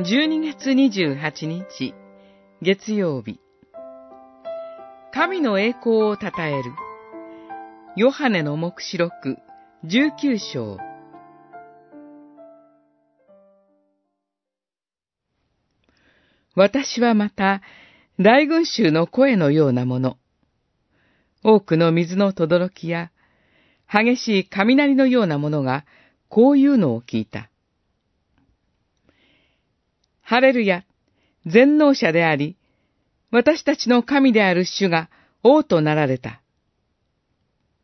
12月28日、月曜日。神の栄光をたたえる。ヨハネの目視録19章。私はまた、大群衆の声のようなもの。多くの水の轟きや、激しい雷のようなものが、こういうのを聞いた。ハレルヤ、全能者であり、私たちの神である主が王となられた。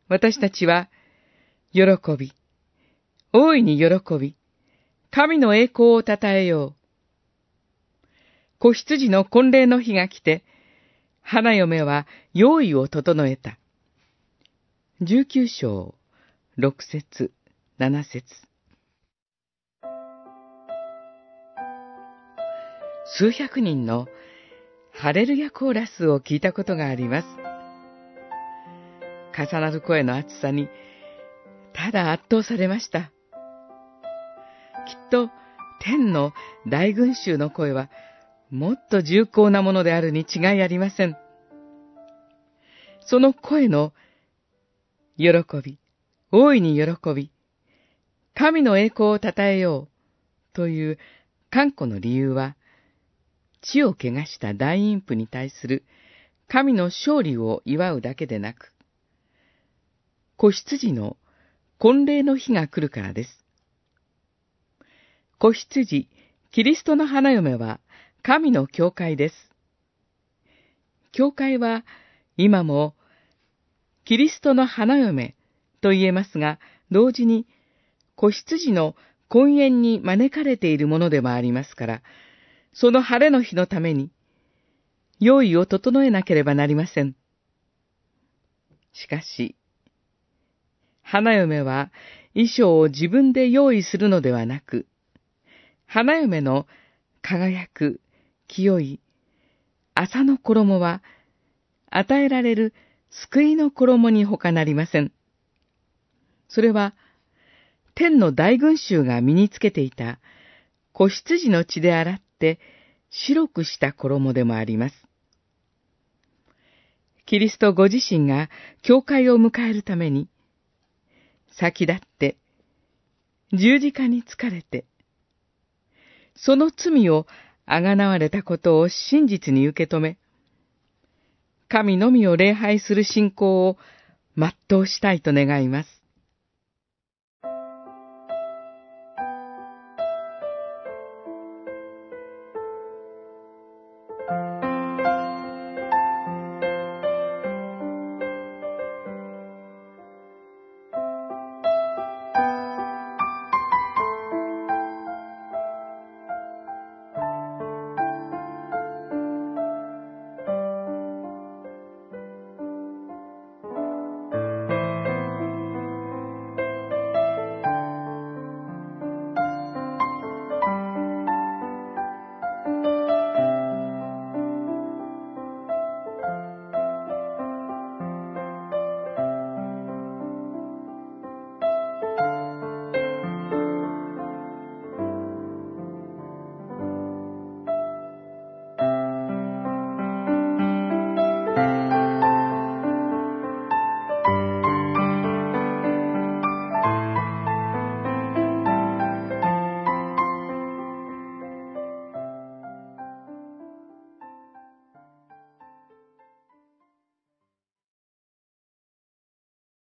私たちは、喜び、大いに喜び、神の栄光をたたえよう。子羊の婚礼の日が来て、花嫁は用意を整えた。十九章、六節、七節。数百人のハレルヤコーラスを聞いたことがあります。重なる声の厚さに、ただ圧倒されました。きっと、天の大群衆の声は、もっと重厚なものであるに違いありません。その声の喜び、大いに喜び、神の栄光を称えようという観古の理由は、地を汚した大陰譜に対する神の勝利を祝うだけでなく、子羊の婚礼の日が来るからです。子羊、キリストの花嫁は神の教会です。教会は今もキリストの花嫁と言えますが、同時に子羊の婚宴に招かれているものでもありますから、その晴れの日のために、用意を整えなければなりません。しかし、花嫁は衣装を自分で用意するのではなく、花嫁の輝く清い朝の衣は、与えられる救いの衣に他なりません。それは、天の大群衆が身につけていた子羊の血で洗って白くした衣でもあります。キリストご自身が教会を迎えるために、先立って十字架に疲れて、その罪をあがなわれたことを真実に受け止め、神のみを礼拝する信仰を全うしたいと願います。